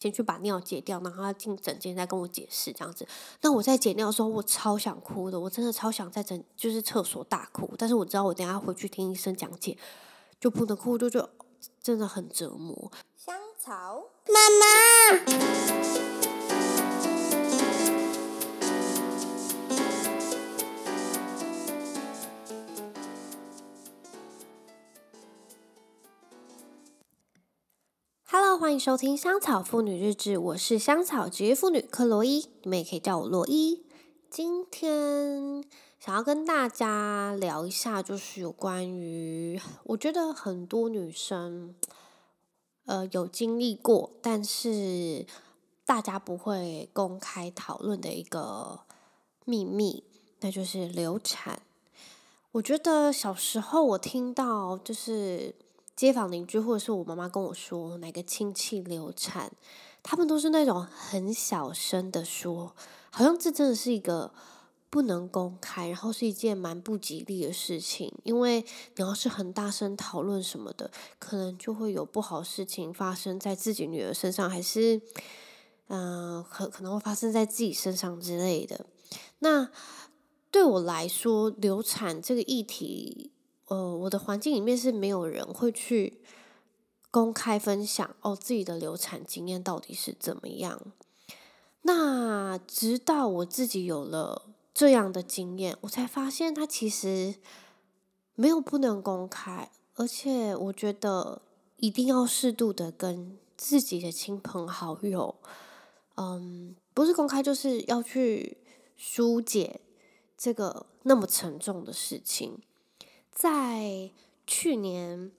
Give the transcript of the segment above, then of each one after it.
先去把尿解掉，然后他进诊间再跟我解释这样子。那我在解尿的时候，我超想哭的，我真的超想在诊就是厕所大哭。但是我知道我等下回去听医生讲解，就不能哭，就就真的很折磨。香草妈妈。欢迎收听香草妇女日志，我是香草职业妇女克洛伊，你们也可以叫我洛伊。今天想要跟大家聊一下，就是有关于我觉得很多女生，呃，有经历过，但是大家不会公开讨论的一个秘密，那就是流产。我觉得小时候我听到就是。街坊邻居或者是我妈妈跟我说哪个亲戚流产，他们都是那种很小声的说，好像这真的是一个不能公开，然后是一件蛮不吉利的事情。因为你要是很大声讨论什么的，可能就会有不好事情发生在自己女儿身上，还是嗯、可可能会发生在自己身上之类的。那对我来说，流产这个议题。呃，我的环境里面是没有人会去公开分享哦，自己的流产经验到底是怎么样。那直到我自己有了这样的经验，我才发现它其实没有不能公开，而且我觉得一定要适度的跟自己的亲朋好友，嗯，不是公开就是要去疏解这个那么沉重的事情。在去年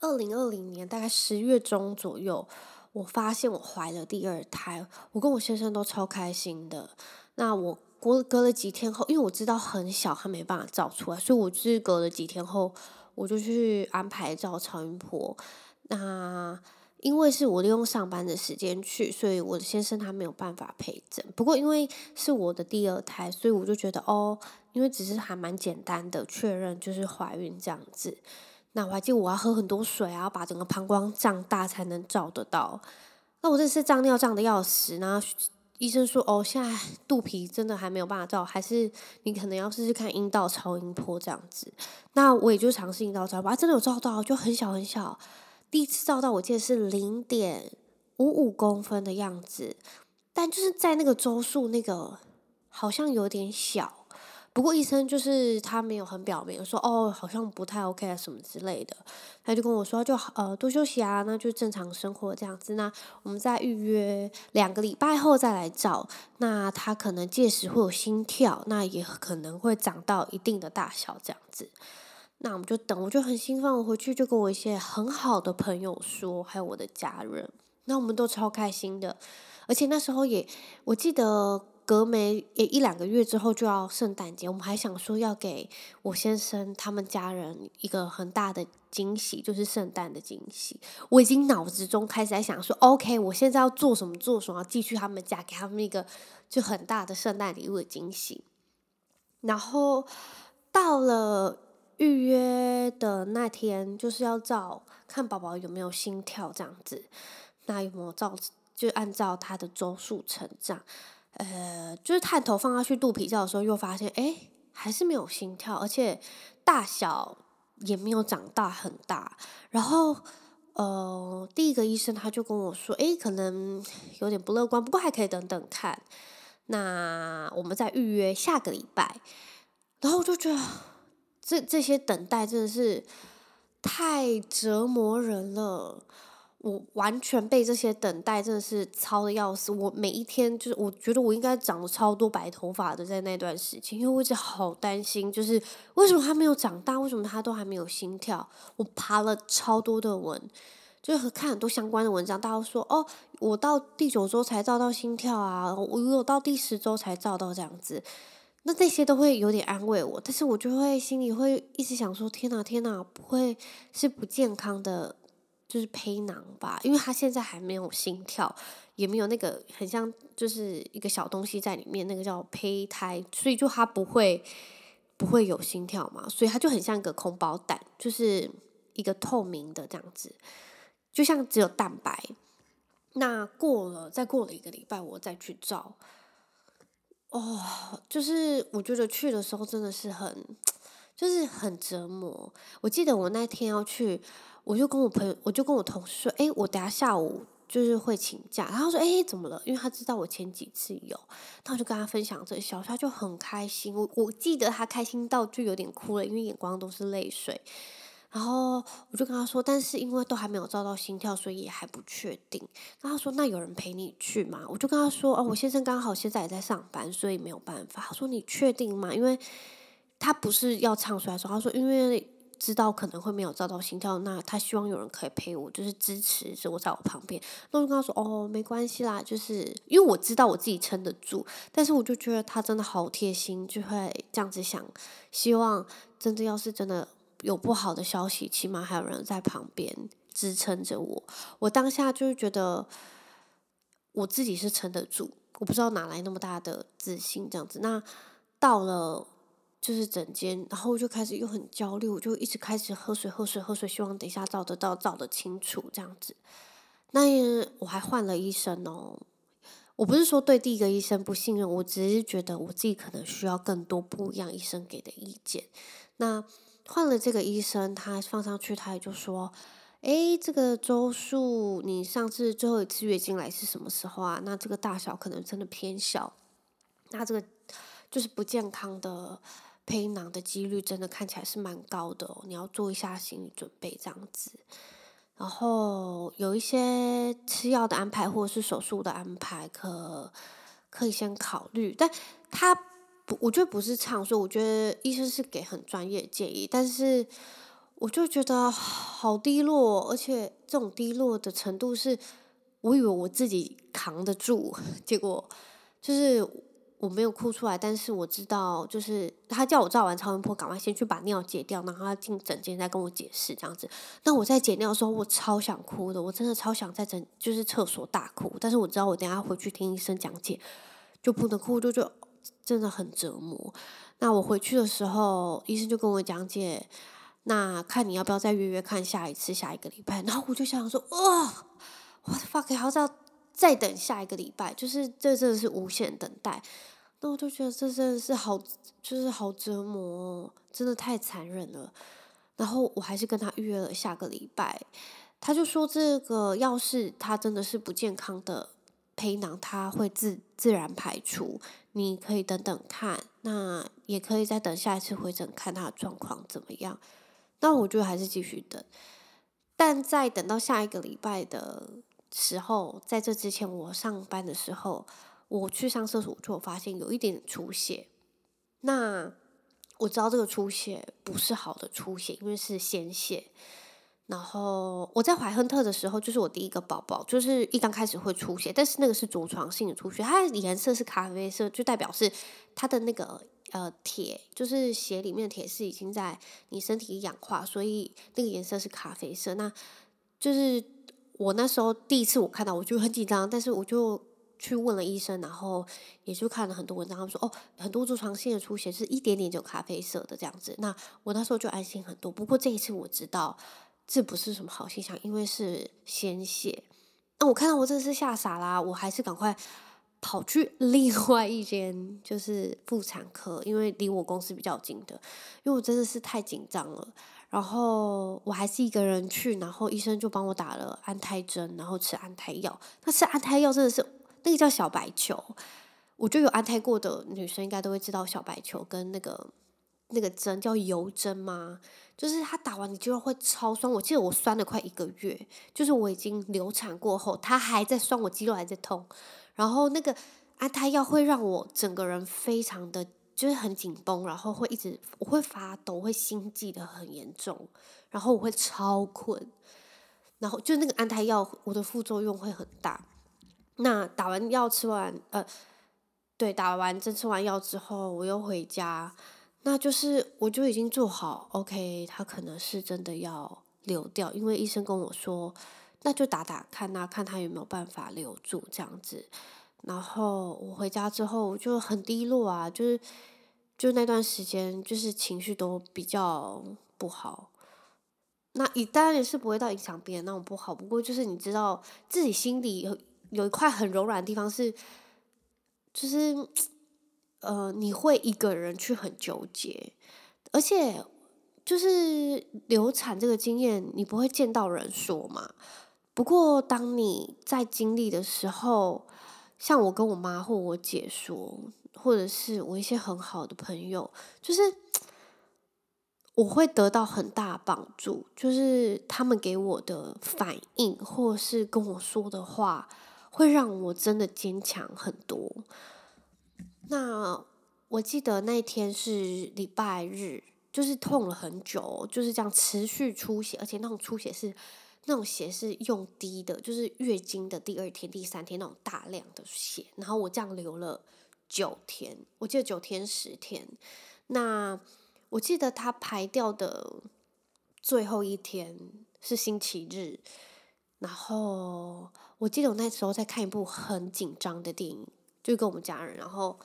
二零二零年大概十月中左右，我发现我怀了第二胎，我跟我先生都超开心的。那我过隔了几天后，因为我知道很小，他没办法照出来，所以我就是隔了几天后，我就去安排照超音波。那因为是我利用上班的时间去，所以我的先生他没有办法陪诊。不过因为是我的第二胎，所以我就觉得哦。因为只是还蛮简单的确认，就是怀孕这样子。那我还记得我要喝很多水啊，把整个膀胱胀大才能照得到。那我这次胀尿胀的要死，然后医生说：“哦，现在肚皮真的还没有办法照，还是你可能要试试看阴道超音波这样子。”那我也就尝试阴道超音波，真的有照到，就很小很小。第一次照到，我记得是零点五五公分的样子，但就是在那个周数，那个好像有点小。不过医生就是他没有很表明说哦，好像不太 OK 啊什么之类的，他就跟我说就呃多休息啊，那就正常生活这样子。那我们再预约两个礼拜后再来照，那他可能届时会有心跳，那也可能会长到一定的大小这样子。那我们就等，我就很兴奋，我回去就跟我一些很好的朋友说，还有我的家人，那我们都超开心的，而且那时候也我记得。隔没也一两个月之后就要圣诞节，我们还想说要给我先生他们家人一个很大的惊喜，就是圣诞的惊喜。我已经脑子中开始在想说，OK，我现在要做什么做什么，要寄去他们家，给他们一个就很大的圣诞礼物的惊喜。然后到了预约的那天，就是要照看宝宝有没有心跳这样子，那有没有照就按照他的周数成长。呃，就是探头放下去肚皮照的时候，又发现哎，还是没有心跳，而且大小也没有长大很大。然后呃，第一个医生他就跟我说，哎，可能有点不乐观，不过还可以等等看。那我们再预约下个礼拜。然后我就觉得这这些等待真的是太折磨人了。我完全被这些等待真的是操的要死。我每一天就是，我觉得我应该长了超多白头发的，在那段时间，因为我一直好担心，就是为什么他没有长大，为什么他都还没有心跳？我爬了超多的文，就是看很多相关的文章，大家说哦，我到第九周才照到心跳啊，我有到第十周才照到这样子，那这些都会有点安慰我，但是我就会心里会一直想说，天哪，天哪，不会是不健康的。就是胚囊吧，因为他现在还没有心跳，也没有那个很像就是一个小东西在里面，那个叫胚胎，所以就他不会不会有心跳嘛，所以他就很像一个空包蛋，就是一个透明的这样子，就像只有蛋白。那过了，再过了一个礼拜，我再去照。哦，就是我觉得去的时候真的是很，就是很折磨。我记得我那天要去，我就跟我朋友，我就跟我同事说：“诶，我等下下午就是会请假。”然后说：“诶，怎么了？”因为他知道我前几次有，那我就跟他分享这个消息，他就很开心。我我记得他开心到就有点哭了，因为眼光都是泪水。然后我就跟他说，但是因为都还没有照到心跳，所以也还不确定。然后他说，那有人陪你去吗？我就跟他说，哦，我先生刚好现在也在上班，所以没有办法。他说，你确定吗？因为他不是要唱出来说，他说因为知道可能会没有照到心跳，那他希望有人可以陪我，就是支持着我在我旁边。那我就跟他说，哦，没关系啦，就是因为我知道我自己撑得住，但是我就觉得他真的好贴心，就会这样子想，希望真的要是真的。有不好的消息，起码还有人在旁边支撑着我。我当下就是觉得我自己是撑得住，我不知道哪来那么大的自信这样子。那到了就是诊间，然后我就开始又很焦虑，我就一直开始喝水、喝水、喝水，希望等一下照得到、照得清楚这样子。那我还换了医生哦。我不是说对第一个医生不信任，我只是觉得我自己可能需要更多不一样医生给的意见。那。换了这个医生，他放上去，他也就说：“诶，这个周数，你上次最后一次月经来是什么时候啊？那这个大小可能真的偏小，那这个就是不健康的胚囊的几率真的看起来是蛮高的哦，你要做一下心理准备这样子。然后有一些吃药的安排或者是手术的安排，可可以先考虑，但他。”不，我觉得不是唱，所以我觉得医生是给很专业建议，但是我就觉得好低落，而且这种低落的程度是，我以为我自己扛得住，结果就是我没有哭出来，但是我知道，就是他叫我照完超音波，赶快先去把尿解掉，然后进诊间再跟我解释这样子。那我在解尿的时候，我超想哭的，我真的超想在诊就是厕所大哭，但是我知道我等下回去听医生讲解就不能哭，就就。真的很折磨。那我回去的时候，医生就跟我讲解，那看你要不要再约约看下一次，下一个礼拜。然后我就想说，哇，我的 fuck，还要再等下一个礼拜，就是这真的是无限等待。那我就觉得这真的是好，就是好折磨，真的太残忍了。然后我还是跟他预约了下个礼拜。他就说，这个要是他真的是不健康的胚囊，他会自自然排除。你可以等等看，那也可以再等下一次回诊，看他的状况怎么样。那我觉得还是继续等，但在等到下一个礼拜的时候，在这之前我上班的时候，我去上厕所就发现有一点出血。那我知道这个出血不是好的出血，因为是鲜血。然后我在怀亨特的时候，就是我第一个宝宝，就是一刚开始会出血，但是那个是着床性的出血，它的颜色是咖啡色，就代表是它的那个呃铁，就是血里面的铁是已经在你身体氧化，所以那个颜色是咖啡色。那就是我那时候第一次我看到，我就很紧张，但是我就去问了医生，然后也就看了很多文章，他们说哦，很多着床性的出血是一点点就咖啡色的这样子。那我那时候就安心很多。不过这一次我知道。这不是什么好现象，因为是鲜血。那我看到我真的是吓傻啦，我还是赶快跑去 另外一间，就是妇产科，因为离我公司比较近的。因为我真的是太紧张了，然后我还是一个人去，然后医生就帮我打了安胎针，然后吃安胎药。那吃安胎药真的是那个叫小白球，我觉得有安胎过的女生应该都会知道小白球跟那个那个针叫油针吗？就是他打完你肌肉会超酸，我记得我酸了快一个月，就是我已经流产过后，他还在酸，我肌肉还在痛，然后那个安胎药会让我整个人非常的就是很紧绷，然后会一直我会发抖，会心悸的很严重，然后我会超困，然后就那个安胎药我的副作用会很大。那打完药吃完呃，对，打完针吃完药之后，我又回家。那就是我就已经做好，OK，他可能是真的要流掉，因为医生跟我说，那就打打看呐，看他有没有办法留住这样子。然后我回家之后就很低落啊，就是就那段时间就是情绪都比较不好。那一当然也是不会到影响别人那种不好，不过就是你知道自己心里有有一块很柔软的地方是，就是呃，你会一个人去很纠结，而且就是流产这个经验，你不会见到人说嘛。不过当你在经历的时候，像我跟我妈或我姐说，或者是我一些很好的朋友，就是。我会得到很大帮助，就是他们给我的反应，或是跟我说的话，会让我真的坚强很多。那我记得那天是礼拜日，就是痛了很久，就是这样持续出血，而且那种出血是那种血是用滴的，就是月经的第二天、第三天那种大量的血，然后我这样流了九天，我记得九天十天，那。我记得他排掉的最后一天是星期日，然后我记得我那时候在看一部很紧张的电影，就跟我们家人，然后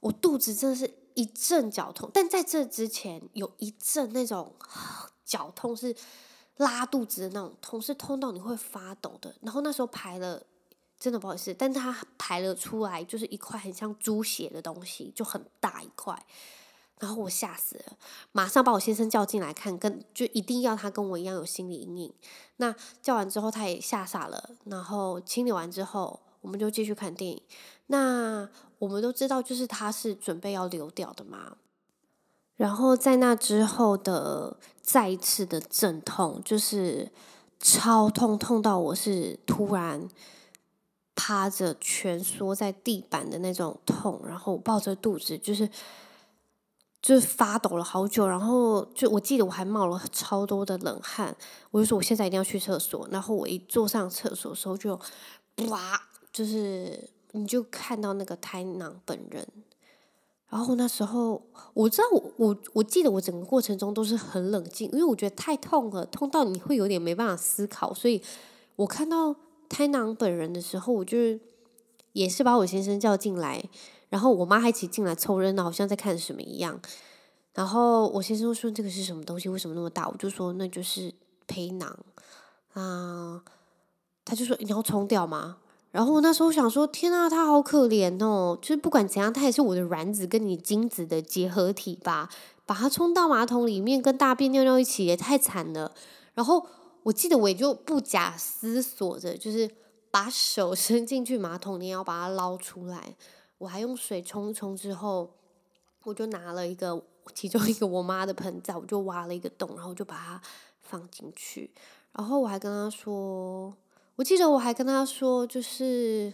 我肚子真的是一阵绞痛，但在这之前有一阵那种 绞痛是拉肚子的那种痛，是痛到你会发抖的。然后那时候排了，真的不好意思，但是他排了出来，就是一块很像猪血的东西，就很大一块。然后我吓死了，马上把我先生叫进来看，跟就一定要他跟我一样有心理阴影。那叫完之后，他也吓傻了。然后清理完之后，我们就继续看电影。那我们都知道，就是他是准备要流掉的嘛。然后在那之后的再一次的阵痛，就是超痛，痛到我是突然趴着蜷缩在地板的那种痛，然后抱着肚子就是。就是发抖了好久，然后就我记得我还冒了超多的冷汗，我就说我现在一定要去厕所。然后我一坐上厕所的时候就，哇，就是你就看到那个胎囊本人。然后那时候我知道我我我记得我整个过程中都是很冷静，因为我觉得太痛了，痛到你会有点没办法思考。所以我看到胎囊本人的时候，我就也是把我先生叫进来。然后我妈还一起进来凑热闹，好像在看什么一样。然后我先生说：“这个是什么东西？为什么那么大？”我就说：“那就是胚囊。”啊，他就说：“你要冲掉吗？”然后我那时候想说：“天啊，他好可怜哦！就是不管怎样，他也是我的卵子跟你精子的结合体吧？把它冲到马桶里面跟大便尿尿一起，也太惨了。”然后我记得我也就不假思索的，就是把手 伸进去马桶里，要把它捞出来。我还用水冲一冲之后，我就拿了一个其中一个我妈的盆栽，我就挖了一个洞，然后就把它放进去。然后我还跟她说，我记得我还跟他说，就是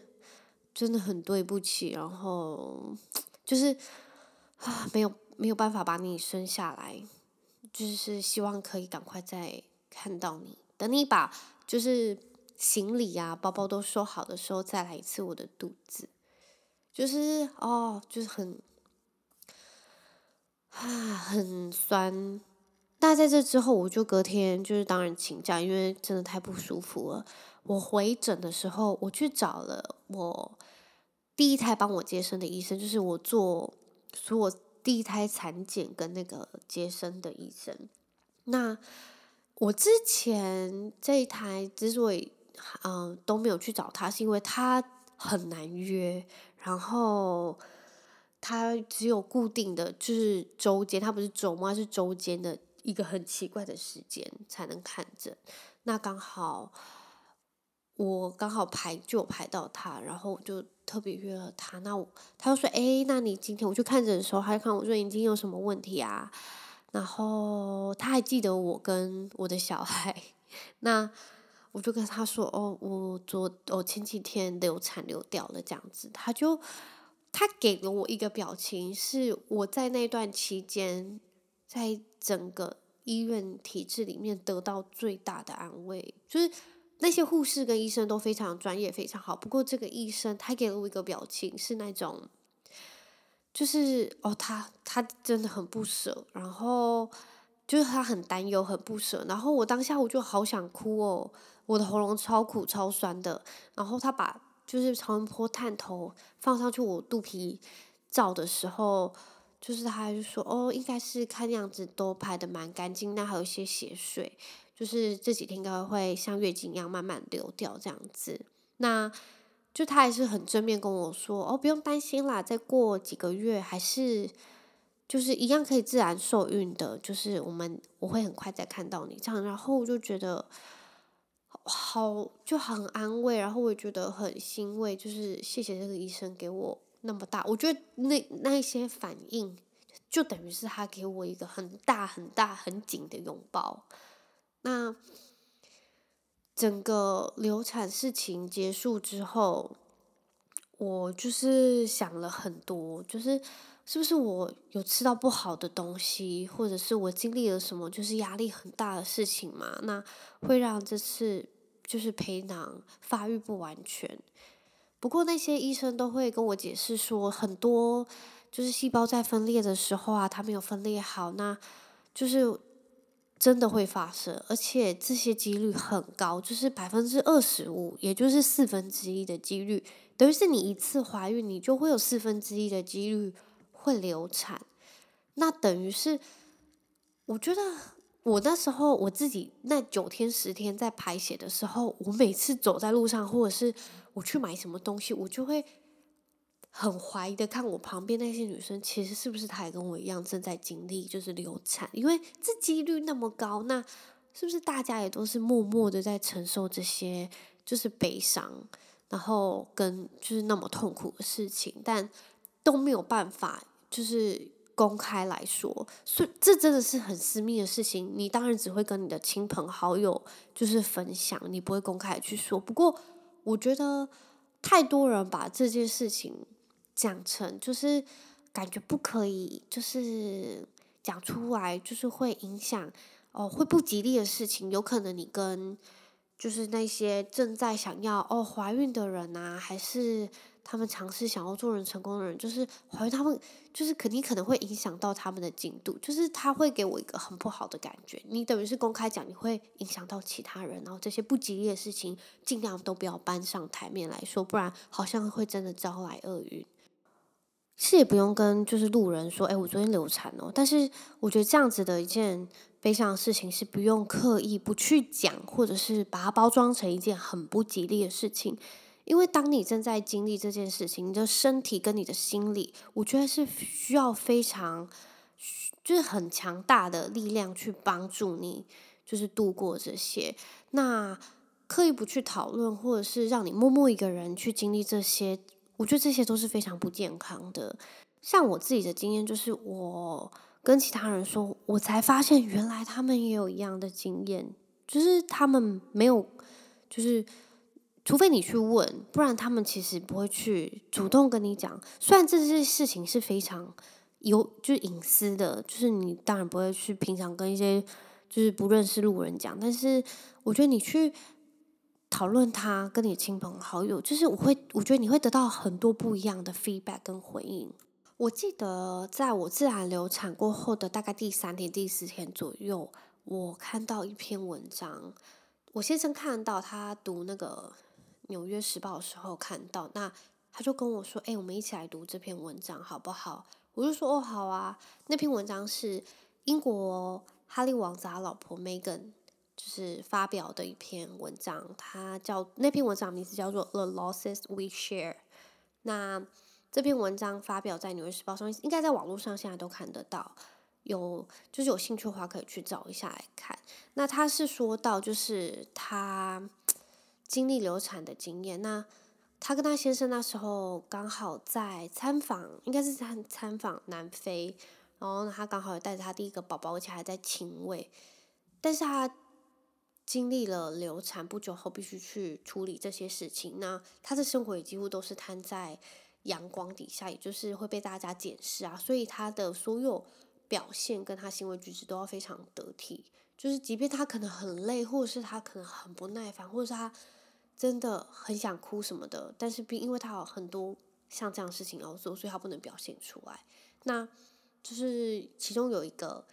真的很对不起，然后就是啊，没有没有办法把你生下来，就是希望可以赶快再看到你，等你把就是行李啊、包包都收好的时候，再来一次我的肚子。就是哦，就是很啊，很酸。那在这之后，我就隔天就是当然请假，因为真的太不舒服了。我回诊的时候，我去找了我第一胎帮我接生的医生，就是我做所有第一胎产检跟那个接生的医生。那我之前这一胎之所以嗯、都没有去找他，是因为他很难约。然后他只有固定的就是周间，他不是周末，是周间的一个很奇怪的时间才能看诊。那刚好我刚好排就排到他，然后我就特别约了他。那我他就说：“哎，那你今天我去看诊的时候，他就看我说眼睛有什么问题啊？”然后他还记得我跟我的小孩。那我就跟他说：“哦，我昨我前几天流产流掉了，这样子。”他就他给了我一个表情，是我在那段期间，在整个医院体制里面得到最大的安慰。就是那些护士跟医生都非常专业，非常好。不过这个医生他给了我一个表情，是那种，就是哦，他他真的很不舍，然后就是他很担忧，很不舍。然后我当下我就好想哭哦。我的喉咙超苦超酸的，然后他把就是超音波探头放上去我肚皮照的时候，就是他就说哦，应该是看样子都排得蛮干净，那还有一些血水，就是这几天应该会像月经一样慢慢流掉这样子。那就他还是很正面跟我说，哦，不用担心啦，再过几个月还是就是一样可以自然受孕的，就是我们我会很快再看到你。这样，然后我就觉得好就很安慰，然后我也觉得很欣慰，就是谢谢这个医生给我那么大，我觉得那那些反应就等于是他给我一个很大很大很紧的拥抱，那。整个流产事情结束之后，我就是想了很多，就是是不是我有吃到不好的东西，或者是我经历了什么，就是压力很大的事情嘛？那会让这次就是胚囊发育不完全。不过那些医生都会跟我解释说，很多就是细胞在分裂的时候啊，它没有分裂好，那就是。真的会发生，而且这些几率很高，就是百分之二十五，也就是四分之一的几率，等于是你一次怀孕，你就会有四分之一的几率会流产。那等于是，我觉得我那时候我自己那九天十天在排血的时候，我每次走在路上，或者是我去买什么东西，我就会。很怀疑的看我旁边那些女生，其实是不是她也跟我一样正在经历就是流产？因为这几率那么高，那是不是大家也都是默默的在承受这些就是悲伤，然后跟就是那么痛苦的事情，但都没有办法就是公开来说，所以这真的是很私密的事情。你当然只会跟你的亲朋好友就是分享，你不会公开去说。不过我觉得太多人把这件事情。讲成就是感觉不可以，就是讲出来，就是会影响哦，会不吉利的事情。有可能你跟就是那些正在想要哦怀孕的人啊，还是他们尝试想要做人成功的人，就是怀孕，他们就是肯定可能会影响到他们的进度，就是他会给我一个很不好的感觉。你等于是公开讲，你会影响到其他人，然后这些不吉利的事情尽量都不要搬上台面来说，不然好像会真的招来厄运。是也不用跟就是路人说，哎，我昨天流产哦。但是我觉得这样子的一件悲伤的事情是不用刻意不去讲，或者是把它包装成一件很不吉利的事情。因为当你正在经历这件事情，你的身体跟你的心理，我觉得是需要非常就是很强大的力量去帮助你，就是度过这些。那刻意不去讨论，或者是让你默默一个人去经历这些。我觉得这些都是非常不健康的。像我自己的经验，就是我跟其他人说，我才发现原来他们也有一样的经验，就是他们没有，就是除非你去问，不然他们其实不会去主动跟你讲。虽然这些事情是非常有就是隐私的，就是你当然不会去平常跟一些就是不认识路人讲，但是我觉得你去。讨论他跟你亲朋好友，就是我会，我觉得你会得到很多不一样的 feedback 跟回应。我记得在我自然流产过后的大概第三天、第四天左右，我看到一篇文章，我先生看到他读那个《纽约时报》的时候看到，那他就跟我说：“哎，我们一起来读这篇文章好不好？”我就说：“哦，好啊。”那篇文章是英国哈利王子他老婆 Megan。就是发表的一篇文章，它叫那篇文章名字叫做《The Losses We Share》。那这篇文章发表在《纽约时报》上，应该在网络上现在都看得到。有就是有兴趣的话，可以去找一下来看。那他是说到，就是他经历流产的经验。那他跟他先生那时候刚好在参访，应该是参参访南非，然后他刚好也带着他第一个宝宝，而且还在亲喂，但是他。经历了流产不久后，必须去处理这些事情。那他的生活也几乎都是摊在阳光底下，也就是会被大家检视啊。所以他的所有表现跟他行为举止都要非常得体。就是即便他可能很累，或者是他可能很不耐烦，或者是他真的很想哭什么的，但是并因为他有很多像这样的事情要做，所以他不能表现出来。那就是其中有一个。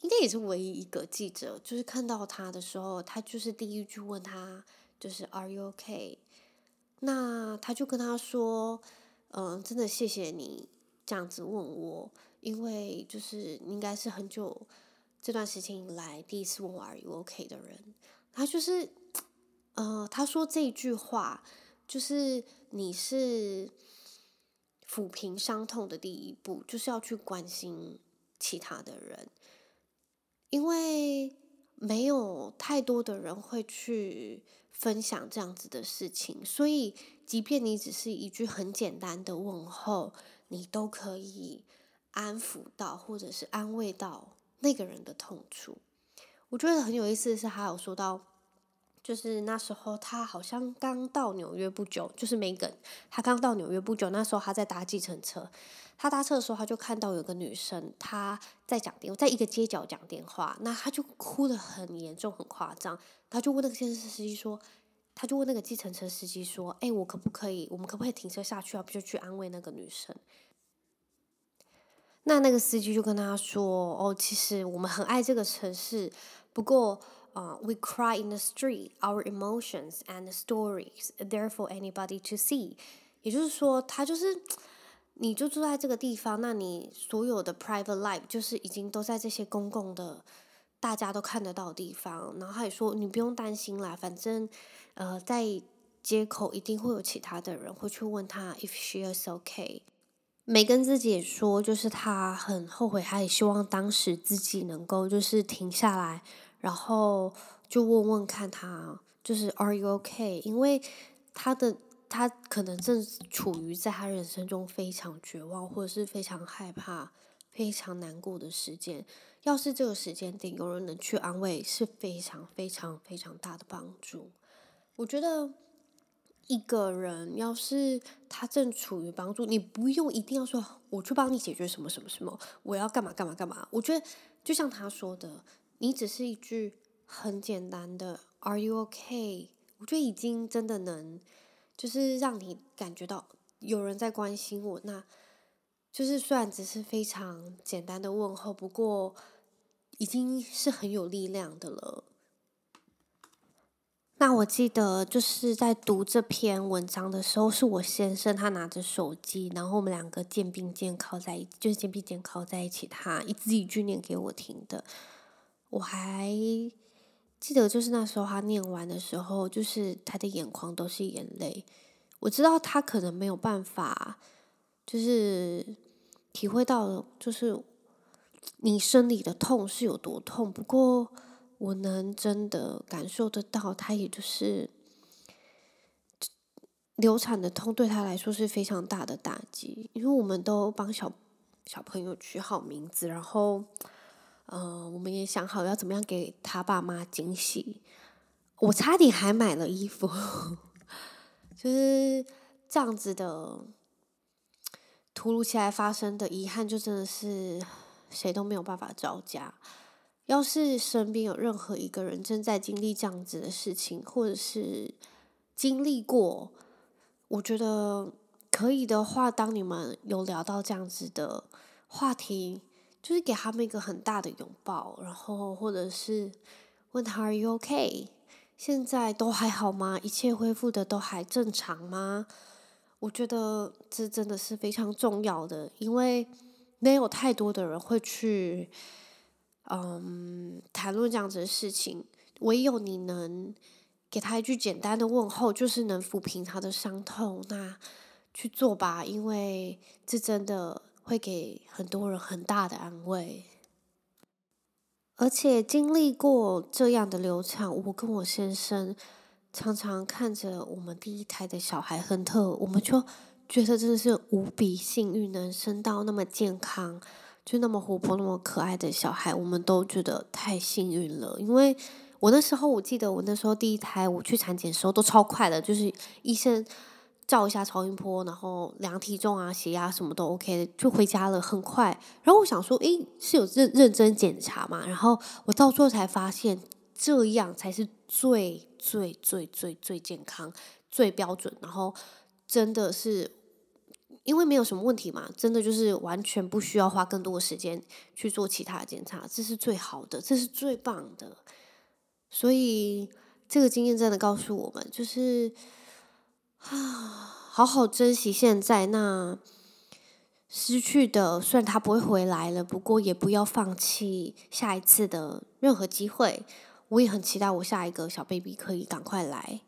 应该也是唯一一个记者，就是看到他的时候，他就是第一句问他，就是 “Are you okay？” 那他就跟他说：“嗯，真的谢谢你这样子问我，因为就是应该是很久这段时间以来第一次问我 “Are you OK” 的人，他就是，呃，他说这句话就是你是抚平伤痛的第一步，就是要去关心其他的人，因为没有太多的人会去分享这样子的事情，所以即便你只是一句很简单的问候，你都可以安抚到或者是安慰到。那个人的痛处，我觉得很有意思的是，他有说到，就是那时候他好像刚到纽约不久，就是 Megan，他刚到纽约不久，那时候他在搭计程车，他搭车的时候他就看到有个女生，她在讲电话，在一个街角讲电话，那他就哭得很严重，很夸张，他就问那个计程车司机说，他就问那个计程车司机说，哎，我可不可以，我们可不可以停车下去啊？不就去安慰那个女生？那那个司机就跟他说：“哦，其实我们很爱这个城市，不过，啊，we cry in the street, our emotions and stories there for anybody to see。也就是说，他就是，你就住在这个地方，那你所有的 private life 就是已经都在这些公共的，大家都看得到的地方。然后他也说，你不用担心啦，反正，呃，在街口一定会有其他的人会去问他 if she is okay。”梅根自己也说，就是他很后悔，他也希望当时自己能够就是停下来，然后就问问看他，就是 Are you okay？因为他的他可能正处于在他人生中非常绝望，或者是非常害怕、非常难过的时间。要是这个时间点有人能去安慰，是非常非常非常大的帮助。我觉得。一个人要是他正处于帮助，你不用一定要说我去帮你解决什么什么什么，我要干嘛干嘛干嘛。我觉得就像他说的，你只是一句很简单的 “Are you okay？” 我觉得已经真的能，就是让你感觉到有人在关心我。那就是虽然只是非常简单的问候，不过已经是很有力量的了。那我记得就是在读这篇文章的时候，是我先生他拿着手机，然后我们两个肩并肩靠在一，就是肩并肩靠在一起，他一字一句念给我听的。我还记得，就是那时候他念完的时候，就是他的眼眶都是眼泪。我知道他可能没有办法，就是体会到，就是你生理的痛是有多痛。不过。我能真的感受得到，他也就是流产的痛对他来说是非常大的打击，因为我们都帮小小朋友取好名字，然后，呃，我们也想好要怎么样给他爸妈惊喜。我差点还买了衣服，就是这样子的，突如其来发生的遗憾，就真的是谁都没有办法招架。要是身边有任何一个人正在经历这样子的事情，或者是经历过，我觉得可以的话，当你们有聊到这样子的话题，就是给他们一个很大的拥抱，然后或者是问他 Are you okay？现在都还好吗？一切恢复的都还正常吗？我觉得这真的是非常重要的，因为没有太多的人会去。嗯，谈论这样子的事情，唯有你能给他一句简单的问候，就是能抚平他的伤痛，那去做吧，因为这真的会给很多人很大的安慰。而且经历过这样的流产，我跟我先生常常看着我们第一胎的小孩亨特，我们就觉得真的是无比幸运，能生到那么健康。就那么活泼、那么可爱的小孩，我们都觉得太幸运了。因为我那时候，我记得我那时候第一胎，我去产检的时候都超快的，就是医生照一下超音波，然后量体重啊、血压什么都 OK，就回家了，很快。然后我想说，诶，是有认认真检查嘛？然后我到最后才发现，这样才是最最最最最健康、最标准。然后真的是。因为没有什么问题嘛，真的就是完全不需要花更多的时间去做其他的检查，这是最好的，这是最棒的。所以这个经验真的告诉我们，就是啊，好好珍惜现在。那失去的虽然它不会回来了，不过也不要放弃下一次的任何机会。我也很期待我下一个小 baby 可以赶快来。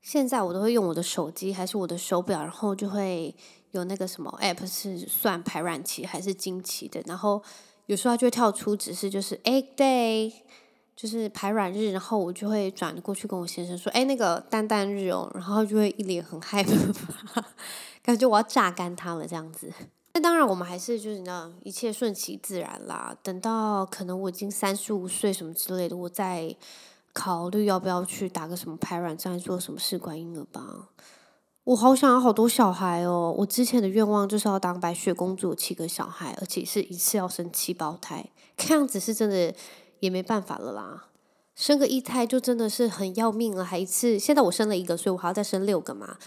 现在我都会用我的手机还是我的手表，然后就会有那个什么 app 是算排卵期还是经期的，然后有时候它就会跳出指示，就是 egg day，就是排卵日，然后我就会转过去跟我先生说，哎，那个蛋蛋日哦，然后就会一脸很害怕，感觉我要榨干他了这样子。那当然，我们还是就是那，一切顺其自然啦。等到可能我已经三十五岁什么之类的，我再考虑要不要去打个什么排卵针，做什么试管婴儿吧。我好想要好多小孩哦！我之前的愿望就是要当白雪公主，七个小孩，而且是一次要生七胞胎。看样子是真的也没办法了啦，生个一胎就真的是很要命了，还一次。现在我生了一个，所以我还要再生六个嘛。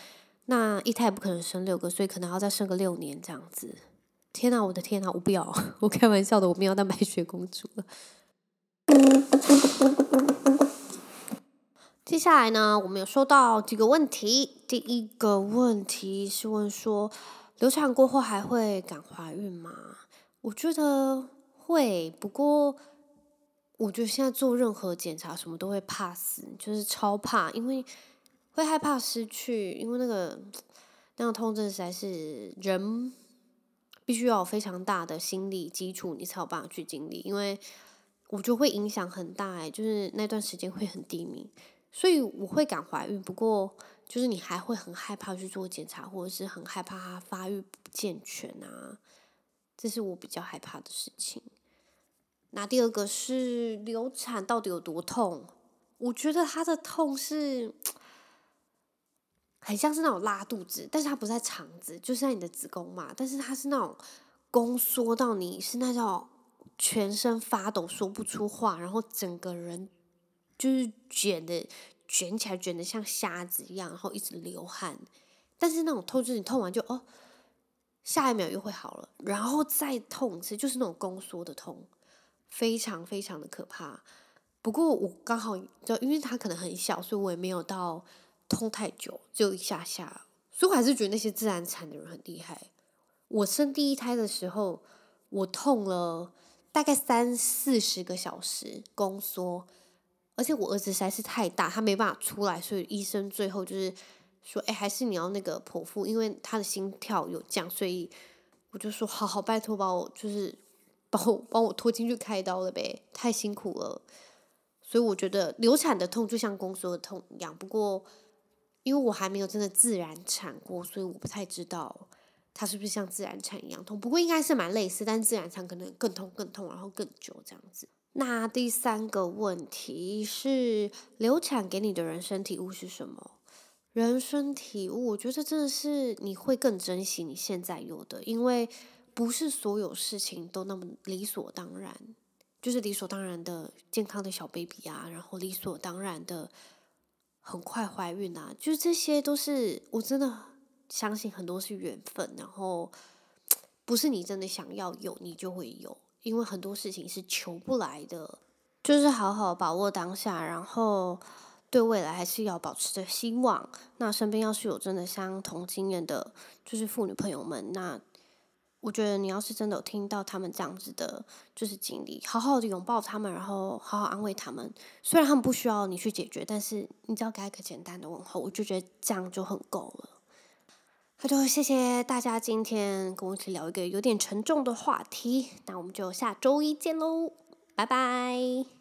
那一胎也不可能生六个，所以可能要再生个六年这样子。天哪，我的天哪，我不要！我开玩笑的，我不要当白雪公主了。接下来呢，我们有收到几个问题。第一个问题是问说，流产过后还会敢怀孕吗？我觉得会，不过我觉得现在做任何检查什么都会怕死，就是超怕，因为。会害怕失去，因为那个那个痛症实在是人必须要有非常大的心理基础，你才有办法去经历。因为我觉得会影响很大，哎，就是那段时间会很低迷，所以我会敢怀孕。不过就是你还会很害怕去做检查，或者是很害怕它发育不健全啊，这是我比较害怕的事情。那第二个是流产到底有多痛？我觉得它的痛是。很像是那种拉肚子，但是它不在肠子，就是在你的子宫嘛。但是它是那种宫缩到你是那种全身发抖、说不出话，然后整个人就是卷的卷起来，卷的像虾子一样，然后一直流汗。但是那种痛，就是你痛完就哦，下一秒又会好了，然后再痛一次，就是那种宫缩的痛，非常非常的可怕。不过我刚好就因为它可能很小，所以我也没有到。痛太久，只有一下下，所以我还是觉得那些自然产的人很厉害。我生第一胎的时候，我痛了大概三四十个小时，宫缩，而且我儿子实在是太大，他没办法出来，所以医生最后就是说，哎，还是你要那个剖腹，因为他的心跳有降，所以我就说，好好拜托把我就是帮我帮我拖进去开刀了呗，太辛苦了。所以我觉得流产的痛就像宫缩的痛一样，不过。因为我还没有真的自然产过，所以我不太知道它是不是像自然产一样痛。不过应该是蛮类似，但自然产可能更痛、更痛，然后更久这样子。那第三个问题是，流产给你的人生体悟是什么？人生体悟，我觉得真的是你会更珍惜你现在有的，因为不是所有事情都那么理所当然，就是理所当然的健康的小 baby 啊，然后理所当然的。很快怀孕啊，就是这些都是我真的相信很多是缘分，然后不是你真的想要有你就会有，因为很多事情是求不来的，就是好好把握当下，然后对未来还是要保持着希望。那身边要是有真的相同经验的，就是妇女朋友们，那。我觉得你要是真的有听到他们这样子的，就是经历，好好的拥抱他们，然后好好安慰他们。虽然他们不需要你去解决，但是你只要给他一个简单的问候，我就觉得这样就很够了。那，就谢谢大家今天跟我一起聊一个有点沉重的话题。那我们就下周一见喽，拜拜。